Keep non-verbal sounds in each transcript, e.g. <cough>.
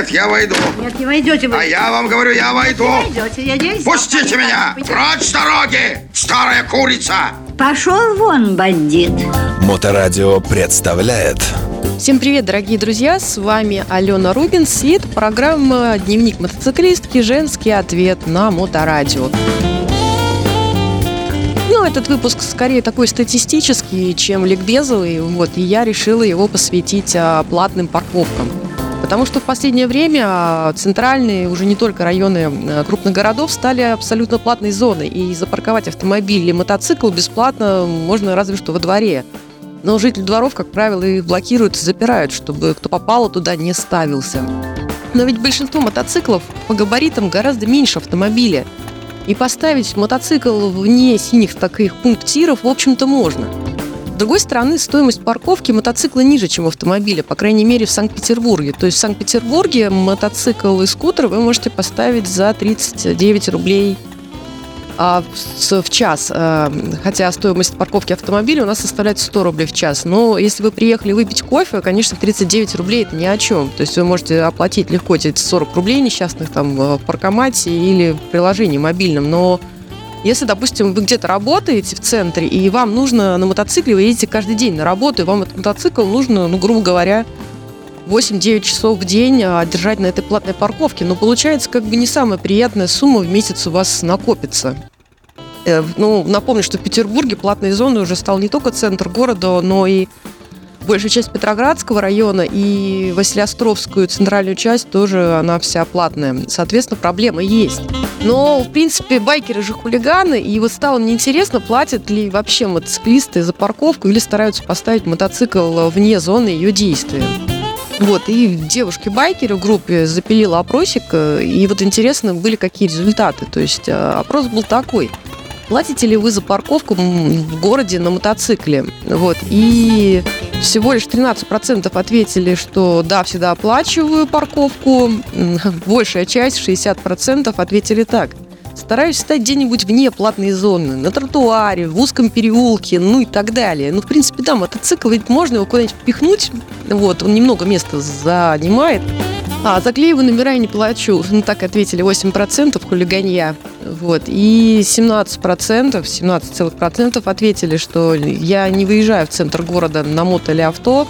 Нет, я войду. Нет, не войдете вы. А я вам говорю, я войду. Не войдете, я здесь. Пустите меня! Прочь с дороги! Старая курица! Пошел вон, бандит. Моторадио представляет Всем привет, дорогие друзья! С вами Алена Рубинс и это программа «Дневник мотоциклистки. Женский ответ» на Моторадио. Ну, этот выпуск скорее такой статистический, чем ликбезовый, вот, и я решила его посвятить а, платным парковкам. Потому что в последнее время а, центральные, уже не только районы а, крупных городов, стали абсолютно платной зоной. И запарковать автомобиль или мотоцикл бесплатно можно разве что во дворе. Но жители дворов, как правило, их блокируют и запирают, чтобы кто попало туда не ставился. Но ведь большинство мотоциклов по габаритам гораздо меньше автомобиля. И поставить мотоцикл вне синих таких пунктиров, в общем-то, можно. Другой стороны, стоимость парковки мотоцикла ниже, чем автомобиля, по крайней мере, в Санкт-Петербурге. То есть в Санкт-Петербурге мотоцикл и скутер вы можете поставить за 39 рублей а, в, час. А, хотя стоимость парковки автомобиля у нас составляет 100 рублей в час. Но если вы приехали выпить кофе, конечно, 39 рублей это ни о чем. То есть вы можете оплатить легко эти 40 рублей несчастных там в паркомате или в приложении мобильном. Но если, допустим, вы где-то работаете в центре, и вам нужно на мотоцикле, вы едете каждый день на работу, и вам этот мотоцикл нужно, ну, грубо говоря, 8-9 часов в день а, держать на этой платной парковке. Но получается, как бы не самая приятная сумма в месяц у вас накопится. Э, ну, напомню, что в Петербурге платной зоной уже стал не только центр города, но и большая часть Петроградского района и Василиостровскую центральную часть тоже она вся платная. Соответственно, проблема есть. Но, в принципе, байкеры же хулиганы, и вот стало мне интересно, платят ли вообще мотоциклисты за парковку или стараются поставить мотоцикл вне зоны ее действия. Вот, и девушки-байкеры в группе запилила опросик, э, и вот интересно были какие результаты. То есть э, опрос был такой – Платите ли вы за парковку в городе на мотоцикле? Вот. И всего лишь 13% ответили, что да, всегда оплачиваю парковку. Большая часть, 60%, ответили так. Стараюсь стать где-нибудь вне платной зоны, на тротуаре, в узком переулке, ну и так далее. Ну, в принципе, да, мотоцикл ведь можно его куда-нибудь пихнуть, вот, он немного места занимает. А, за клеевые номера я не плачу. Ну, так ответили 8% хулиганья. Вот. И 17%, 17% ответили, что я не выезжаю в центр города на мото или авто,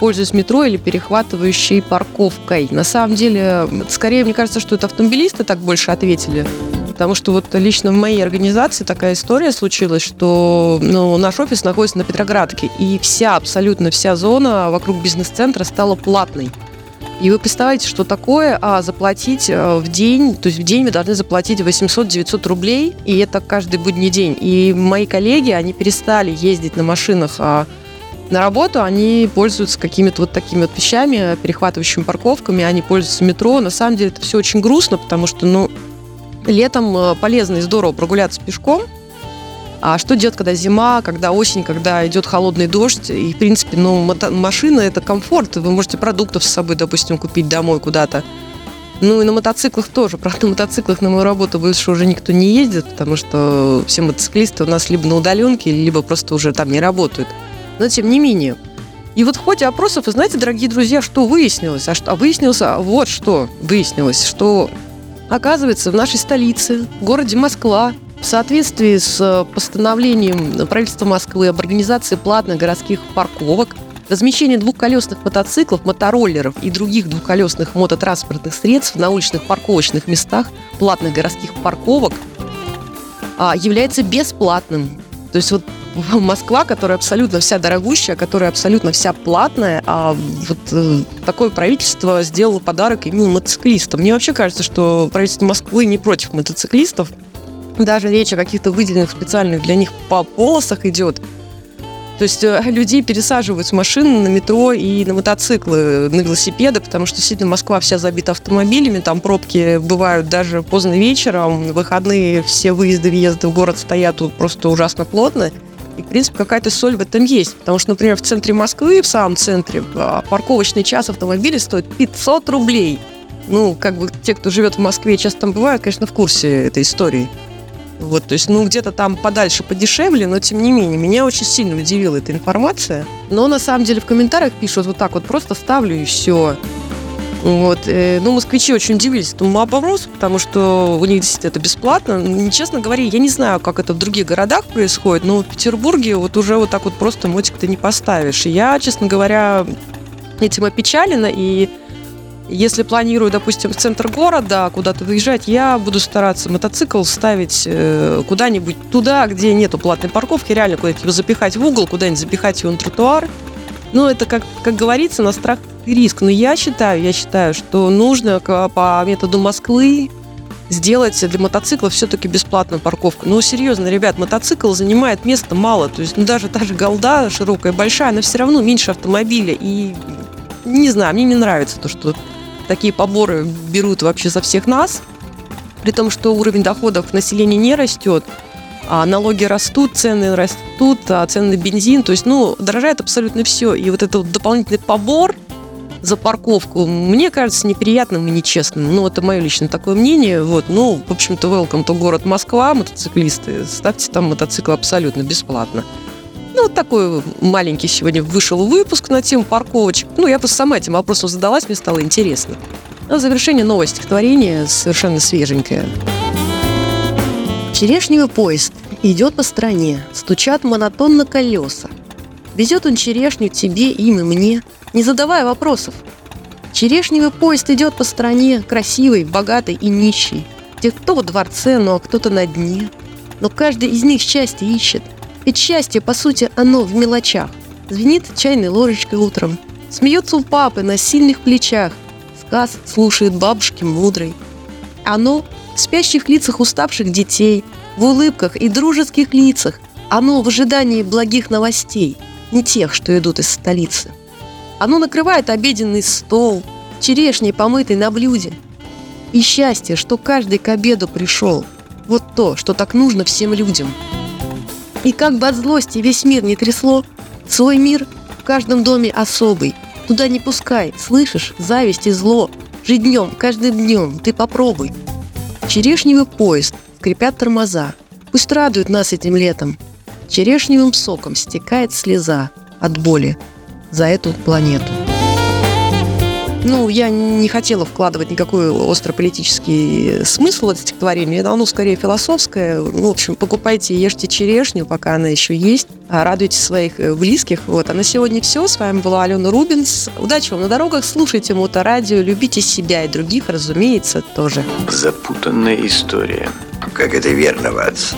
пользуюсь метро или перехватывающей парковкой. На самом деле, скорее, мне кажется, что это автомобилисты так больше ответили. Потому что вот лично в моей организации такая история случилась, что ну, наш офис находится на Петроградке, и вся, абсолютно вся зона вокруг бизнес-центра стала платной. И вы представляете, что такое а, заплатить э, в день, то есть в день вы должны заплатить 800-900 рублей, и это каждый будний день. И мои коллеги, они перестали ездить на машинах а, на работу, они пользуются какими-то вот такими вот вещами, перехватывающими парковками, они пользуются метро. На самом деле это все очень грустно, потому что, ну, летом э, полезно и здорово прогуляться пешком, а что делать, когда зима, когда осень, когда идет холодный дождь? И, в принципе, ну, машина – это комфорт. Вы можете продуктов с собой, допустим, купить домой куда-то. Ну и на мотоциклах тоже. <laughs> Правда, на мотоциклах на мою работу больше уже никто не ездит, потому что все мотоциклисты у нас либо на удаленке, либо просто уже там не работают. Но тем не менее. И вот в ходе опросов, вы знаете, дорогие друзья, что выяснилось? А, что, а выяснилось вот что выяснилось, что оказывается в нашей столице, в городе Москва, в соответствии с э, постановлением правительства Москвы об организации платных городских парковок, размещение двухколесных мотоциклов, мотороллеров и других двухколесных мототранспортных средств на уличных парковочных местах платных городских парковок а, является бесплатным. То есть вот <laughs> Москва, которая абсолютно вся дорогущая, которая абсолютно вся платная, а вот э, такое правительство сделало подарок именно мотоциклистам. Мне вообще кажется, что правительство Москвы не против мотоциклистов, даже речь о каких-то выделенных специальных для них по полосах идет. То есть э, людей пересаживают с машин на метро и на мотоциклы, на велосипеды, потому что действительно Москва вся забита автомобилями, там пробки бывают даже поздно вечером, выходные все выезды, въезды в город стоят просто ужасно плотно. И, в принципе, какая-то соль в этом есть. Потому что, например, в центре Москвы, в самом центре, а, парковочный час автомобиля стоит 500 рублей. Ну, как бы те, кто живет в Москве часто там бывают, конечно, в курсе этой истории. Вот, то есть, ну, где-то там подальше подешевле, но тем не менее, меня очень сильно удивила эта информация. Но на самом деле в комментариях пишут вот так вот, просто ставлю и все. Вот. э, Ну, москвичи очень удивились этому вопросу, потому что у них действительно это бесплатно. М, Честно говоря, я не знаю, как это в других городах происходит, но в Петербурге вот уже вот так вот просто мотик ты не поставишь. И я, честно говоря, этим опечалена, и если планирую, допустим, в центр города куда-то выезжать, я буду стараться мотоцикл ставить э, куда-нибудь туда, где нету платной парковки, реально куда-нибудь его запихать в угол, куда-нибудь запихать его на тротуар. Ну, это, как, как говорится, на страх и риск. Но я считаю, я считаю, что нужно по методу Москвы сделать для мотоциклов все-таки бесплатную парковку. Ну, серьезно, ребят, мотоцикл занимает места мало. То есть, ну, даже та же голда широкая, большая, она все равно меньше автомобиля. И, не знаю, мне не нравится то, что такие поборы берут вообще за всех нас. При том, что уровень доходов населения не растет, а налоги растут, цены растут, а цены на бензин. То есть, ну, дорожает абсолютно все. И вот этот вот дополнительный побор за парковку, мне кажется неприятным и нечестным. Ну, это мое личное такое мнение. Вот, ну, в общем-то, welcome to город Москва, мотоциклисты. Ставьте там мотоцикл абсолютно бесплатно. Ну, вот такой маленький сегодня вышел выпуск на тему парковочек. Ну, я просто сама этим вопросом задалась, мне стало интересно. А в завершение новое стихотворение, совершенно свеженькое. Черешневый поезд идет по стране, стучат монотонно колеса. Везет он черешню тебе, им и мне, не задавая вопросов. Черешневый поезд идет по стране, красивый, богатый и нищий. Где кто во дворце, но кто-то на дне. Но каждый из них счастье ищет. Ведь счастье, по сути, оно в мелочах. Звенит чайной ложечкой утром. Смеется у папы на сильных плечах. Сказ слушает бабушки мудрой. Оно в спящих лицах уставших детей, в улыбках и дружеских лицах. Оно в ожидании благих новостей, не тех, что идут из столицы. Оно накрывает обеденный стол, черешней помытой на блюде. И счастье, что каждый к обеду пришел. Вот то, что так нужно всем людям. И как бы от злости весь мир не трясло, свой мир в каждом доме особый. Туда не пускай, слышишь, зависть и зло. Жить днем, каждым днем, ты попробуй. Черешневый поезд, скрипят тормоза. Пусть радует нас этим летом. Черешневым соком стекает слеза от боли за эту планету. Ну, я не хотела вкладывать никакой острополитический смысл в это стихотворение. Оно скорее философское. Ну, в общем, покупайте и ешьте черешню, пока она еще есть. А Радуйте своих э, близких. Вот. А на сегодня все. С вами была Алена Рубинс. Удачи вам на дорогах. Слушайте Моторадио. Любите себя и других, разумеется, тоже. Запутанная история. Как это верно, Ватс?